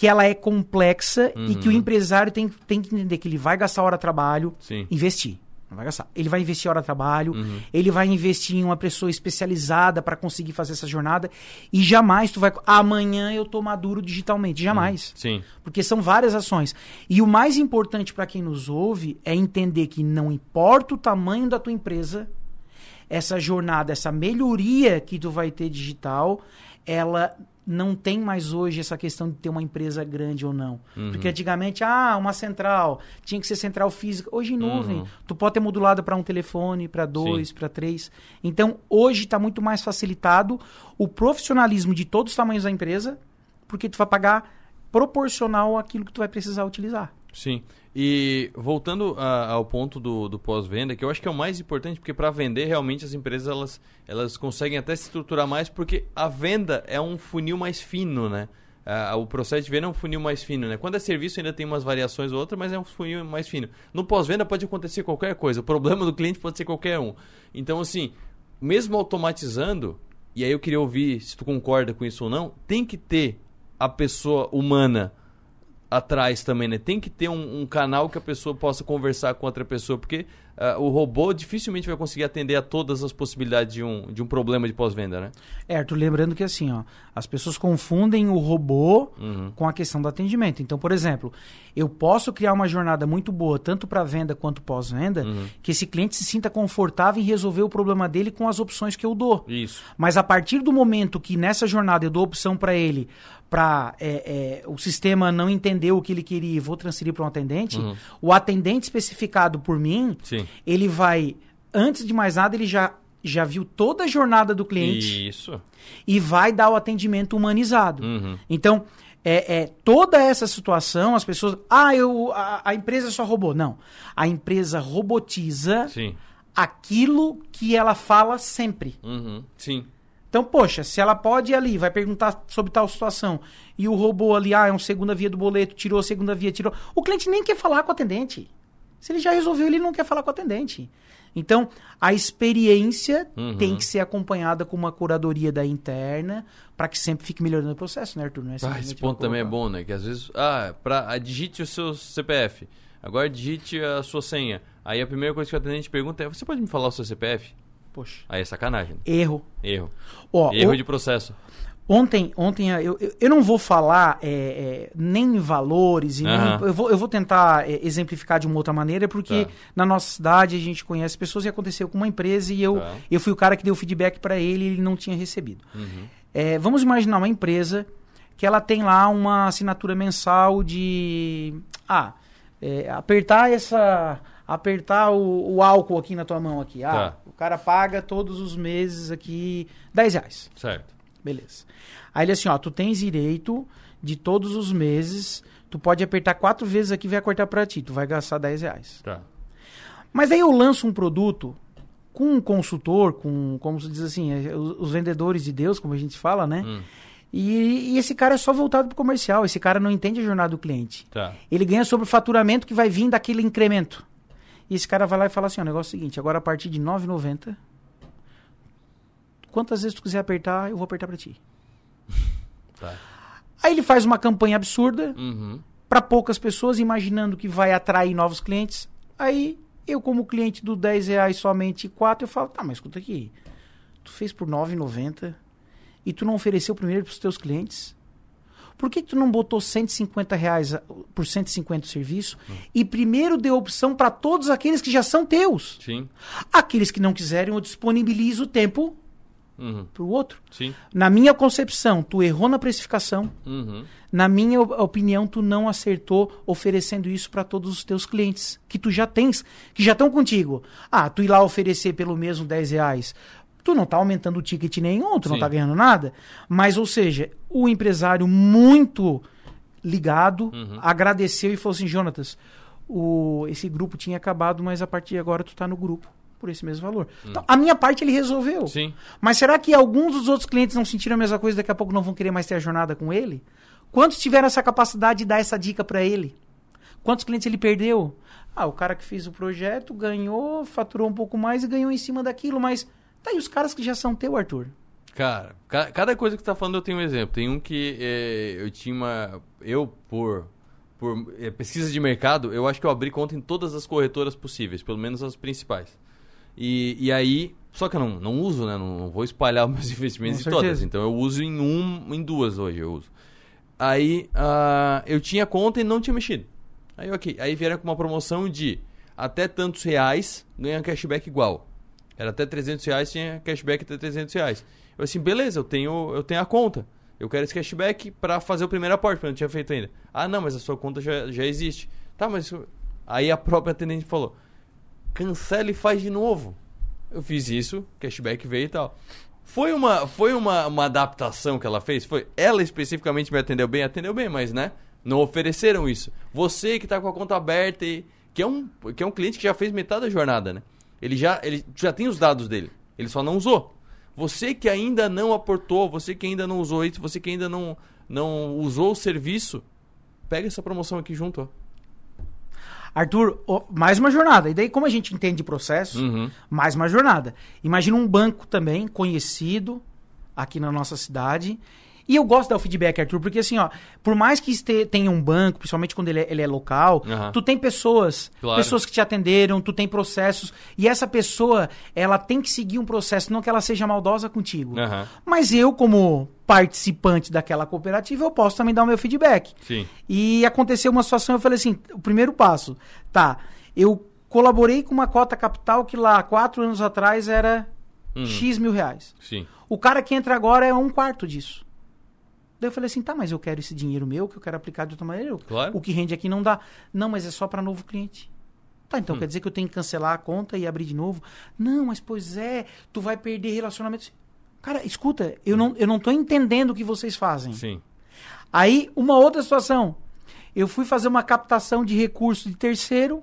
que ela é complexa e que o Uhum. empresário tem, tem que entender que ele vai gastar hora de trabalho, Sim. investir. Não vai gastar. Ele vai investir hora de trabalho, Uhum. ele vai investir em uma pessoa especializada para conseguir fazer essa jornada e jamais tu vai amanhã eu tô maduro digitalmente, jamais. Sim. Porque são várias ações. E o mais importante para quem nos ouve é entender que não importa o tamanho da tua empresa, essa jornada, essa melhoria que tu vai ter digital, ela não tem mais hoje essa questão de ter uma empresa grande ou não. Uhum. Porque antigamente, ah, uma central, tinha que ser central física. Hoje em nuvem, Uhum. tu pode ter modulado para um telefone, para dois, para três. Então, hoje está muito mais facilitado o profissionalismo de todos os tamanhos da empresa, porque tu vai pagar proporcional àquilo que tu vai precisar utilizar. Sim. E voltando a- ao ponto do, do pós-venda, que eu acho que é o mais importante, porque para vender realmente as empresas elas, elas conseguem até se estruturar mais, porque a venda é um funil mais fino, né? O processo de venda é um funil mais fino, né? Quando é serviço ainda tem umas variações ou outras, mas é um funil mais fino. No pós-venda pode acontecer qualquer coisa, o problema do cliente pode ser qualquer um. Então, assim, mesmo automatizando, e aí eu queria ouvir se tu concorda com isso ou não, tem que ter a pessoa humana atrás também, né? Tem que ter um, um canal que a pessoa possa conversar com outra pessoa, porque ah, o robô dificilmente vai conseguir atender a todas as possibilidades de um, de um problema de pós-venda, né? É, Arthur, lembrando que assim, ó, as pessoas confundem o robô Uhum. com a questão do atendimento. Então, por exemplo, eu posso criar uma jornada muito boa, tanto para venda quanto pós-venda, Uhum. que esse cliente se sinta confortável em resolver o problema dele com as opções que eu dou. Isso. Mas a partir do momento que nessa jornada eu dou opção para ele, para o sistema não entender o que ele queria e vou transferir para um atendente, Uhum. o atendente especificado por mim, Sim. Ele vai, antes de mais nada, ele já, já viu toda a jornada do cliente Isso. e vai dar o atendimento humanizado. Uhum. Então, é, é toda essa situação, as pessoas. Ah, eu, a, a empresa só roubou. Não. A empresa robotiza Sim. aquilo que ela fala sempre. Uhum. Sim. Então, poxa, se ela pode ir ali, vai perguntar sobre tal situação, e o robô ali, ah, é uma segunda via do boleto, tirou a segunda via, tirou. O cliente nem quer falar com o atendente. Se ele já resolveu, ele não quer falar com o atendente. Então, a experiência Uhum. tem que ser acompanhada com uma curadoria da interna, para que sempre fique melhorando o processo, né, Arthur? Não é Ah, esse ponto também é bom, né? Que às vezes, ah, pra, ah, digite o seu CPF. Agora digite a sua senha. Aí a primeira coisa que o atendente pergunta é: Você pode me falar o seu CPF? Poxa. Aí é sacanagem. Erro. Erro. Ó, Erro o- de processo. Ontem, ontem eu, eu, eu não vou falar é, é, nem em valores, e nem- eu, vou, eu vou tentar é, exemplificar de uma outra maneira, porque Tá. na nossa cidade a gente conhece pessoas e aconteceu com uma empresa e eu, Tá. eu fui o cara que deu feedback para ele e ele não tinha recebido. Uhum. Vamos imaginar uma empresa que ela tem lá uma assinatura mensal de. Ah, apertar essa. Apertar o, o álcool aqui na tua mão aqui. Ah, Tá. o cara paga todos os meses aqui 10 reais. Certo. Beleza. Aí ele assim, ó, tu tens direito de todos os meses, tu pode apertar quatro vezes aqui e vai cortar pra ti, tu vai gastar 10 reais. Tá. Mas aí eu lanço um produto com um consultor, com, como se diz assim, é, os, vendedores de Deus, como a gente fala, né? Hum. E, e esse cara é só voltado pro comercial, esse cara não entende a jornada do cliente. Tá. Ele ganha sobre o faturamento que vai vir daquele incremento. E esse cara vai lá e fala assim, ó, o negócio é o seguinte, agora a partir de R$ 9,90, quantas vezes tu quiser apertar, eu vou apertar pra ti. (laughs) Tá. Aí ele faz uma campanha absurda Uhum. para poucas pessoas, imaginando que vai atrair novos clientes. Aí eu, como cliente do 10 reais somente 4, eu falo, tá, mas escuta aqui, tu fez por 9,90 e tu não ofereceu primeiro pros teus clientes? Por que, que tu não botou 150 reais a- por 150 o serviço e primeiro deu opção para todos aqueles que já são teus? Sim. Aqueles que não quiserem, eu disponibilizo o tempo Uhum. pro outro. Sim. Na minha concepção, tu errou na precificação. Uhum. Na minha op- opinião, tu não acertou oferecendo isso para todos os teus clientes que tu já tens, que já estão contigo. Ah, tu ir lá oferecer pelo mesmo 10 reais. Tu não tá aumentando o ticket nenhum, tu não Sim. tá ganhando nada. Mas, ou seja, o empresário muito ligado Uhum. agradeceu e falou assim: Jonatas, o, esse grupo tinha acabado, mas a partir de agora tu tá no grupo por esse mesmo valor. Então, a minha parte ele resolveu. Hum. Sim. Mas será que alguns dos outros clientes não sentiram a mesma coisa daqui a pouco não vão querer mais ter a jornada com ele? Quantos tiveram essa capacidade de dar essa dica para ele? Quantos clientes ele perdeu? Ah, o cara que fez o projeto ganhou, faturou um pouco mais e ganhou em cima daquilo, mas tá aí os caras que já são teu, Arthur. Cara, ca- cada coisa que você tá falando eu tenho um exemplo. Tem um que é, eu tinha uma. Eu, por, por é, pesquisa de mercado, eu acho que eu abri conta em todas as corretoras possíveis, pelo menos as principais. E, e aí. Só que eu não, não uso, né? Não, não vou espalhar (laughs) os meus investimentos Com em todas. Então eu uso em um, em duas hoje eu uso. Aí ah, eu tinha conta e não tinha mexido. Aí ok. Aí vieram com uma promoção de até tantos reais ganha cashback igual. Era até 300 reais, tinha cashback até 300 reais. Eu assim, beleza, eu tenho, eu tenho a conta. Eu quero esse cashback pra fazer o primeiro aporte, porque eu não tinha feito ainda. Ah, não, mas a sua conta já, já existe. Tá, mas... Aí a própria atendente falou, cancela e faz de novo. Eu fiz isso, cashback veio e tal. Foi uma, foi uma, uma adaptação que ela fez? Foi. Ela especificamente me atendeu bem? Atendeu bem, mas né? Não ofereceram isso. Você que tá com a conta aberta e. Que é um, que é um cliente que já fez metade da jornada, né? Ele já, ele já tem os dados dele. Ele só não usou. Você que ainda não aportou, você que ainda não usou isso, você que ainda não, não usou o serviço, pega essa promoção aqui junto, ó. Arthur, mais uma jornada. E daí, como a gente entende de processo, Uhum. mais uma jornada. Imagina um banco também, conhecido aqui na nossa cidade. E eu gosto de dar o feedback, Arthur, porque assim, ó, por mais que este- tenha um banco, principalmente quando ele é, ele é local, tu tem pessoas, Claro. pessoas que te atenderam, tu tem processos, e essa pessoa, ela tem que seguir um processo, não que ela seja maldosa contigo. Mas eu, como participante daquela cooperativa, eu posso também dar o meu feedback. Sim. E aconteceu uma situação, eu falei assim, o primeiro passo, tá, eu colaborei com uma cota capital que lá, quatro anos atrás, era Uhum. X mil reais. Sim. O cara que entra agora é um quarto disso. Daí eu falei assim, tá, mas eu quero esse dinheiro meu, que eu quero aplicar de outra maneira. Claro. O que rende aqui não dá. Não, mas é só para novo cliente. Tá, então Hum. quer dizer que eu tenho que cancelar a conta e abrir de novo? Não, mas pois é, tu vai perder relacionamentos. Cara, escuta, eu não, eu não tô entendendo o que vocês fazem. Sim. Aí, uma outra situação. Eu fui fazer uma captação de recurso de terceiro.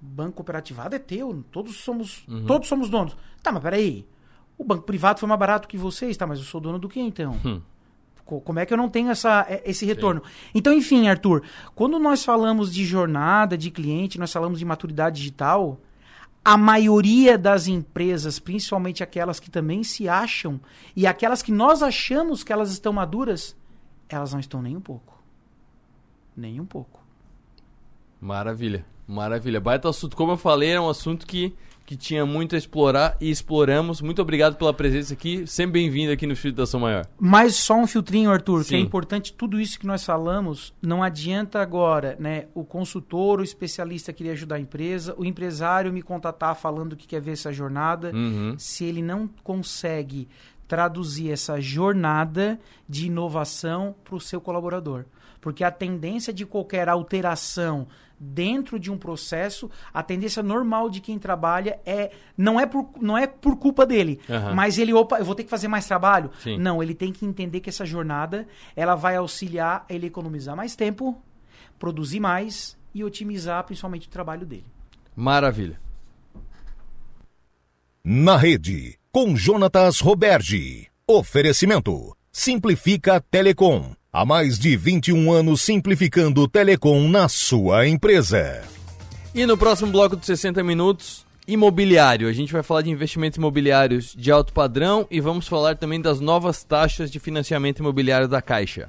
Banco cooperativado é teu, todos somos, Uhum. todos somos donos. Tá, mas peraí. O banco privado foi mais barato que vocês, tá? Mas eu sou dono do que então? Hum. Co- Como é que eu não tenho essa, é- esse retorno? Então, enfim, Arthur, quando nós falamos de jornada de cliente, nós falamos de maturidade digital, a maioria das empresas, principalmente aquelas que também se acham, e aquelas que nós achamos que elas estão maduras, elas não estão nem um pouco. Nem um pouco. Maravilha, maravilha. Baita assunto. Como eu falei, é um assunto que, que tinha muito a explorar e exploramos. Muito obrigado pela presença aqui. Sempre bem-vindo aqui no Estúdio da Ação Maior. Mas só um filtrinho, Arthur, que é Sim. importante, tudo isso que nós falamos, não adianta agora, né, o consultor, o especialista querer ajudar a empresa, o empresário me contatar falando que quer ver essa jornada, Uhum. se ele não consegue traduzir essa jornada de inovação para o seu colaborador. Porque a tendência de qualquer alteração dentro de um processo, a tendência normal de quem trabalha é não é por, não é por culpa dele, Aham. mas ele, opa, eu vou ter que fazer mais trabalho? Sim. Não, ele tem que entender que essa jornada ela vai auxiliar ele economizar mais tempo, produzir mais e otimizar principalmente o trabalho dele. Maravilha. Na rede, com Jonatas Roberge. Oferecimento. Simplifica Telecom. Há mais de 21 anos simplificando Telecom na sua empresa. E no próximo bloco de 60 minutos, imobiliário. A gente vai falar de investimentos imobiliários de alto padrão e vamos falar também das novas taxas de financiamento imobiliário da Caixa.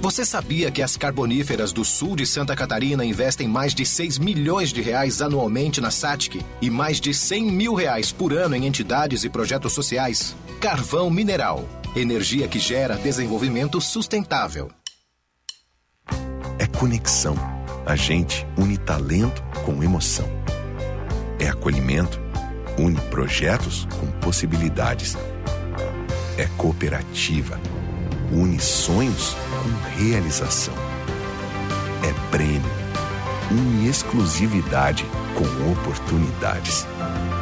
Você sabia que as carboníferas do sul de Santa Catarina investem mais de 6 milhões de reais anualmente na SATIC e mais de 100 mil reais por ano em entidades e projetos sociais? Carvão Mineral. Energia que gera desenvolvimento sustentável. É conexão. A gente une talento com emoção. É acolhimento. Une projetos com possibilidades. É cooperativa. Une sonhos com realização. É prêmio. Une exclusividade com oportunidades.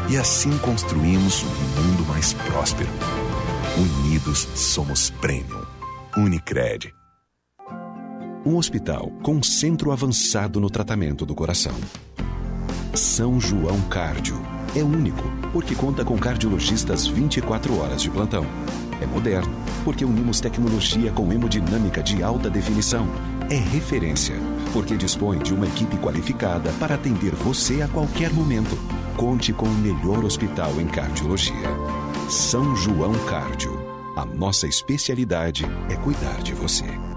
E assim construímos um mundo mais próspero. Unidos somos Premium. Unicred. Um hospital com centro avançado no tratamento do coração. São João Cárdio. É único, porque conta com cardiologistas 24 horas de plantão. É moderno, porque unimos tecnologia com hemodinâmica de alta definição. É referência, porque dispõe de uma equipe qualificada para atender você a qualquer momento. Conte com o melhor hospital em cardiologia. São João Cárdio. A nossa especialidade é cuidar de você.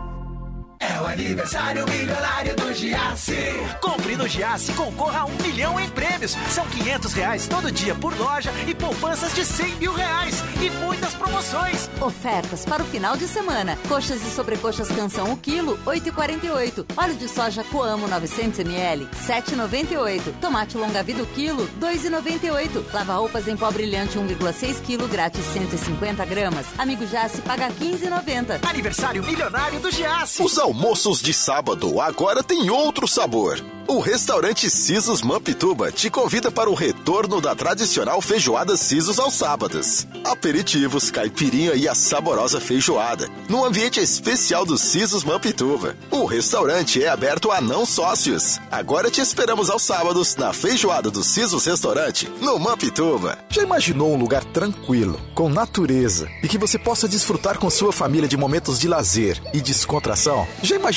Aniversário milionário do Giasse. Compre no Giasse e concorra a um milhão em prêmios. São 500 reais todo dia por loja e poupanças de 100 mil reais. E muitas promoções. Ofertas para o final de semana. Coxas e sobrecoxas canção o quilo, 8,48. Óleo de soja Coamo 900 ml, 7,98. Tomate longa vida o quilo, 2,98. Lava roupas em pó brilhante 1,6 kg, grátis 150 gramas. Amigo Jace paga 15,90. Aniversário milionário do Giasse. Os almoços de sábado agora têm outro sabor. O restaurante Sisos Mampituba te convida para o retorno da tradicional feijoada Sisos aos sábados. Aperitivos, caipirinha e a saborosa feijoada, no ambiente especial do Sisos Mampituba. O restaurante é aberto a não sócios. Agora te esperamos aos sábados na feijoada do Sisos Restaurante, no Mampituba. Já imaginou um lugar tranquilo, com natureza e que você possa desfrutar com sua família de momentos de lazer e descontração? Já imaginou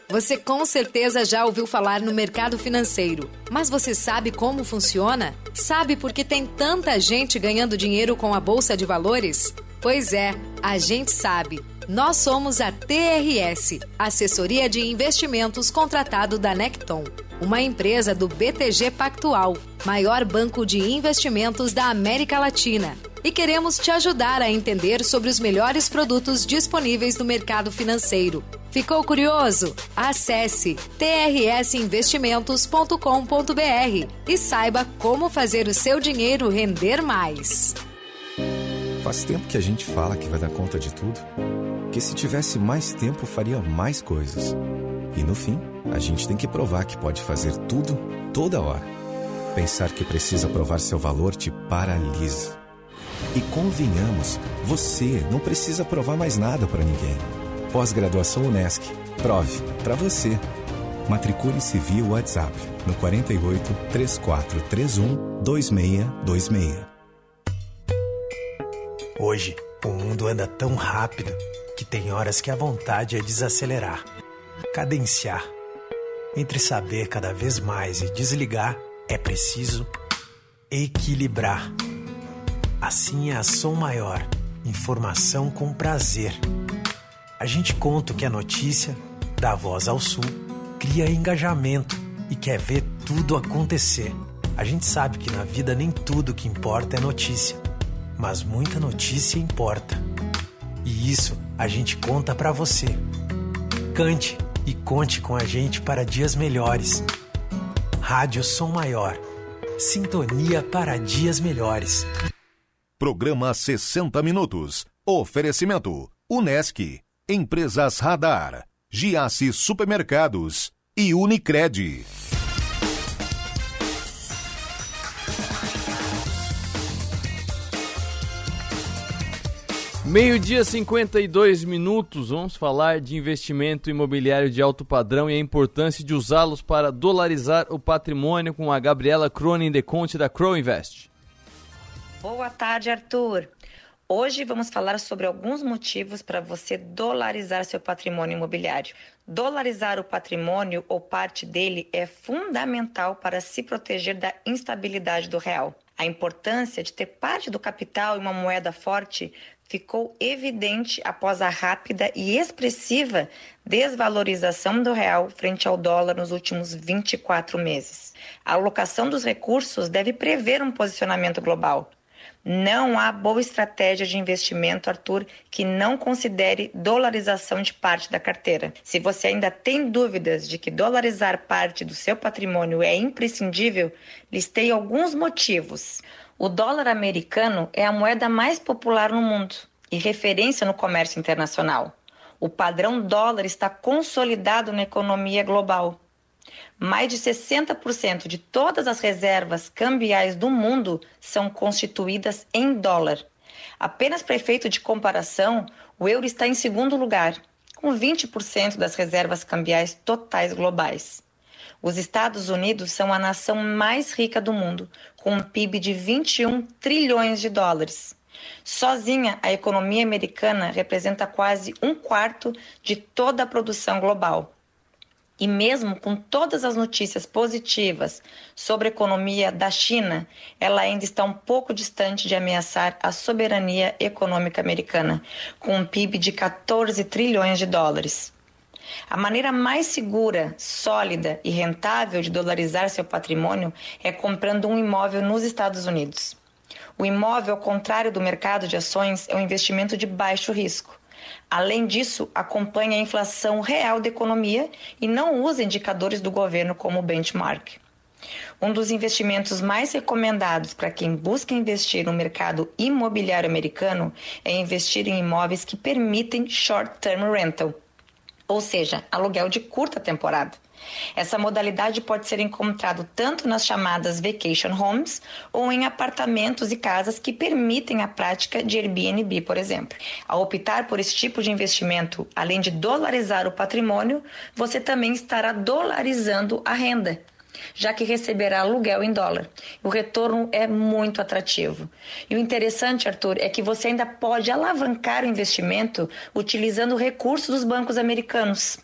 Você com certeza já ouviu falar no mercado financeiro, mas você sabe como funciona? Sabe por que tem tanta gente ganhando dinheiro com a bolsa de valores? Pois é, a gente sabe. Nós somos a TRS, Assessoria de Investimentos contratado da Necton, uma empresa do BTG Pactual, maior banco de investimentos da América Latina e queremos te ajudar a entender sobre os melhores produtos disponíveis no mercado financeiro. Ficou curioso? Acesse trsinvestimentos.com.br e saiba como fazer o seu dinheiro render mais. Faz tempo que a gente fala que vai dar conta de tudo, que se tivesse mais tempo faria mais coisas. E no fim, a gente tem que provar que pode fazer tudo, toda hora. Pensar que precisa provar seu valor te paralisa. E convenhamos, você não precisa provar mais nada para ninguém. Pós-graduação Unesc. Prove para você. Matricule-se via WhatsApp no 48 3431 2626. Hoje, o mundo anda tão rápido que tem horas que a vontade é desacelerar, cadenciar. Entre saber cada vez mais e desligar, é preciso equilibrar. Assim é a Som Maior. Informação com prazer. A gente conta o que é notícia, dá voz ao Sul, cria engajamento e quer ver tudo acontecer. A gente sabe que na vida nem tudo que importa é notícia, mas muita notícia importa. E isso a gente conta para você. Cante e conte com a gente para dias melhores. Rádio Som Maior. Sintonia para dias melhores. Programa 60 Minutos. Oferecimento: Unesc, Empresas Radar, Giasse Supermercados e Unicred. Meio-dia 52 minutos, vamos falar de investimento imobiliário de alto padrão e a importância de usá-los para dolarizar o patrimônio com a Gabriela Cronin de Conte da Crow Invest. Boa tarde, Arthur. Hoje vamos falar sobre alguns motivos para você dolarizar seu patrimônio imobiliário. Dolarizar o patrimônio ou parte dele é fundamental para se proteger da instabilidade do real. A importância de ter parte do capital em uma moeda forte ficou evidente após a rápida e expressiva desvalorização do real frente ao dólar nos últimos 24 meses. A alocação dos recursos deve prever um posicionamento global. Não há boa estratégia de investimento, Arthur, que não considere dolarização de parte da carteira. Se você ainda tem dúvidas de que dolarizar parte do seu patrimônio é imprescindível, listei alguns motivos. O dólar americano é a moeda mais popular no mundo e referência no comércio internacional. O padrão dólar está consolidado na economia global. Mais de 60% de todas as reservas cambiais do mundo são constituídas em dólar. Apenas para efeito de comparação, o euro está em segundo lugar, com 20% das reservas cambiais totais globais. Os Estados Unidos são a nação mais rica do mundo, com um PIB de 21 trilhões de dólares. Sozinha, a economia americana representa quase um quarto de toda a produção global. E mesmo com todas as notícias positivas sobre a economia da China, ela ainda está um pouco distante de ameaçar a soberania econômica americana, com um PIB de 14 trilhões de dólares. A maneira mais segura, sólida e rentável de dolarizar seu patrimônio é comprando um imóvel nos Estados Unidos. O imóvel, ao contrário do mercado de ações, é um investimento de baixo risco. Além disso, acompanha a inflação real da economia e não usa indicadores do governo como benchmark. Um dos investimentos mais recomendados para quem busca investir no mercado imobiliário americano é investir em imóveis que permitem short-term rental, ou seja, aluguel de curta temporada. Essa modalidade pode ser encontrado tanto nas chamadas vacation homes ou em apartamentos e casas que permitem a prática de Airbnb, por exemplo. Ao optar por esse tipo de investimento, além de dolarizar o patrimônio, você também estará dolarizando a renda já que receberá aluguel em dólar. O retorno é muito atrativo. E o interessante, Arthur, é que você ainda pode alavancar o investimento utilizando recursos dos bancos americanos.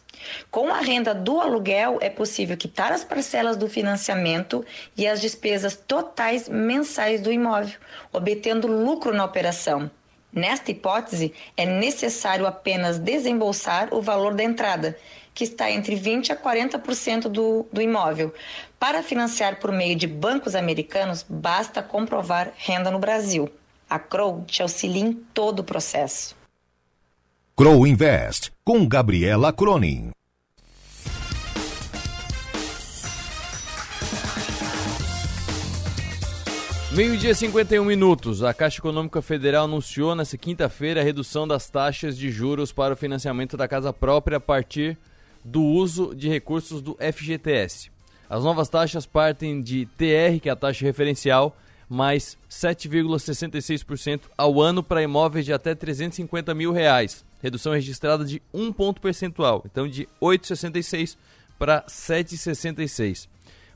Com a renda do aluguel, é possível quitar as parcelas do financiamento e as despesas totais mensais do imóvel, obtendo lucro na operação. Nesta hipótese, é necessário apenas desembolsar o valor da entrada, que está entre 20% a 40% do, do imóvel. Para financiar por meio de bancos americanos, basta comprovar renda no Brasil. A Crow te auxilia em todo o processo. Crow Invest, com Gabriela Cronin. Meio-dia 51 minutos. A Caixa Econômica Federal anunciou nesta quinta-feira a redução das taxas de juros para o financiamento da casa própria a partir do uso de recursos do FGTS. As novas taxas partem de TR, que é a taxa referencial, mais 7,66% ao ano para imóveis de até 350 mil reais. Redução registrada de 1 ponto percentual, então de 8,66 para 7,66.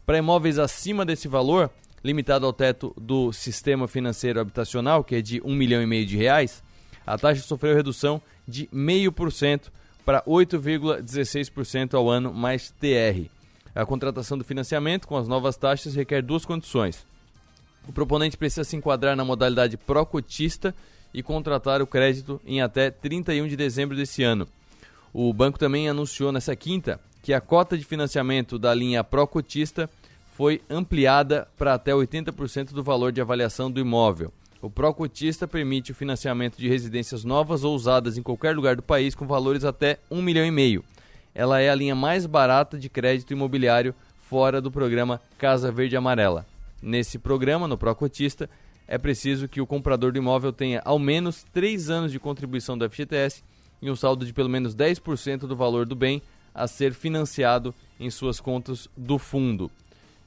Para imóveis acima desse valor, limitado ao teto do sistema financeiro habitacional, que é de 1 milhão e meio de reais, a taxa sofreu redução de 0,5% para 8,16% ao ano mais TR. A contratação do financiamento com as novas taxas requer duas condições. O proponente precisa se enquadrar na modalidade pró-cotista e contratar o crédito em até 31 de dezembro desse ano. O banco também anunciou nessa quinta que a cota de financiamento da linha pró-cotista foi ampliada para até 80% do valor de avaliação do imóvel. O Procotista permite o financiamento de residências novas ou usadas em qualquer lugar do país com valores até um milhão e meio. Ela é a linha mais barata de crédito imobiliário fora do programa Casa Verde Amarela. Nesse programa, no Procotista, é preciso que o comprador do imóvel tenha ao menos três anos de contribuição do FGTS e um saldo de pelo menos 10% do valor do bem a ser financiado em suas contas do fundo.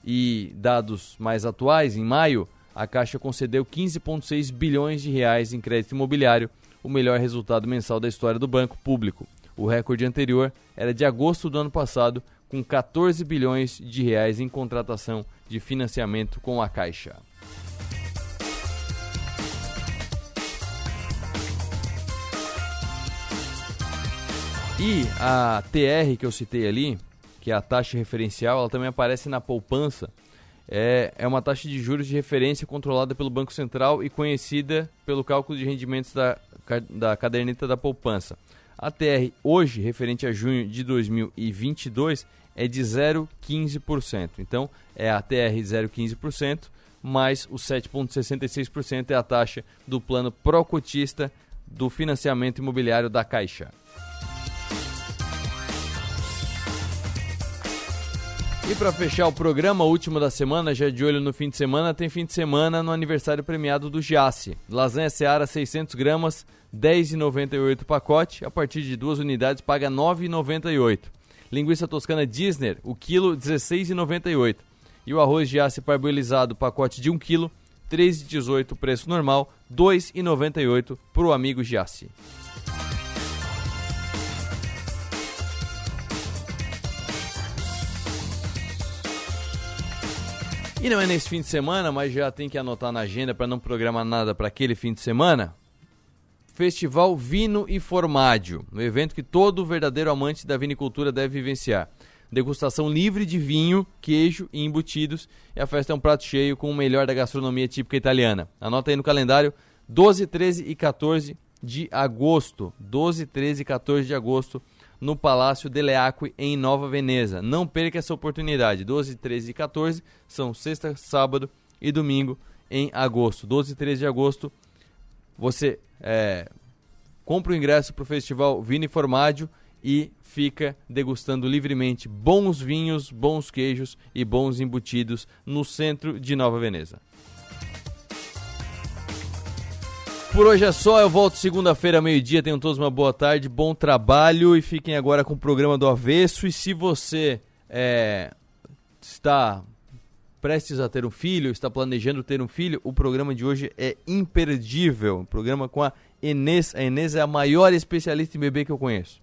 E dados mais atuais, em maio, a Caixa concedeu 15,6 bilhões de reais em crédito imobiliário, o melhor resultado mensal da história do banco público. O recorde anterior era de agosto do ano passado, com 14 bilhões de reais em contratação de financiamento com a Caixa. E a TR que eu citei ali, que é a taxa referencial, ela também aparece na poupança é, é uma taxa de juros de referência controlada pelo Banco Central e conhecida pelo cálculo de rendimentos da, da caderneta da poupança. A TR hoje, referente a junho de 2022, é de 0,15%. Então, é a TR 0,15%, mais o 7,66% é a taxa do plano pró-cotista do financiamento imobiliário da Caixa. E para fechar o programa, último da semana, já de olho no fim de semana, tem fim de semana no aniversário premiado do Giasse. Lasanha Seara 600 gramas, 10,98 pacote, a partir de duas unidades paga 9,98. Linguiça toscana Disney, o quilo 16,98. E o arroz Giasse parboilizado, pacote de 1 quilo, 3,18 preço normal, 2,98 para o amigo Giasse. E não é nesse fim de semana, mas já tem que anotar na agenda para não programar nada para aquele fim de semana. Festival Vino e Formádio, um evento que todo verdadeiro amante da vinicultura deve vivenciar. Degustação livre de vinho, queijo e embutidos. E a festa é um prato cheio com o melhor da gastronomia típica italiana. Anota aí no calendário 12, 13 e 14 de agosto. 12, 13 e 14 de agosto no Palácio Deleacque, em Nova Veneza. Não perca essa oportunidade. 12, 13 e 14 são sexta, sábado e domingo em agosto. 12 e 13 de agosto, você é, compra o ingresso para o festival Vini Formaggio e fica degustando livremente bons vinhos, bons queijos e bons embutidos no centro de Nova Veneza. Por hoje é só, eu volto segunda-feira, meio-dia. Tenham todos uma boa tarde, bom trabalho e fiquem agora com o programa do Avesso. E se você é, está prestes a ter um filho, está planejando ter um filho, o programa de hoje é imperdível. Um programa com a Enes. A Enes é a maior especialista em bebê que eu conheço.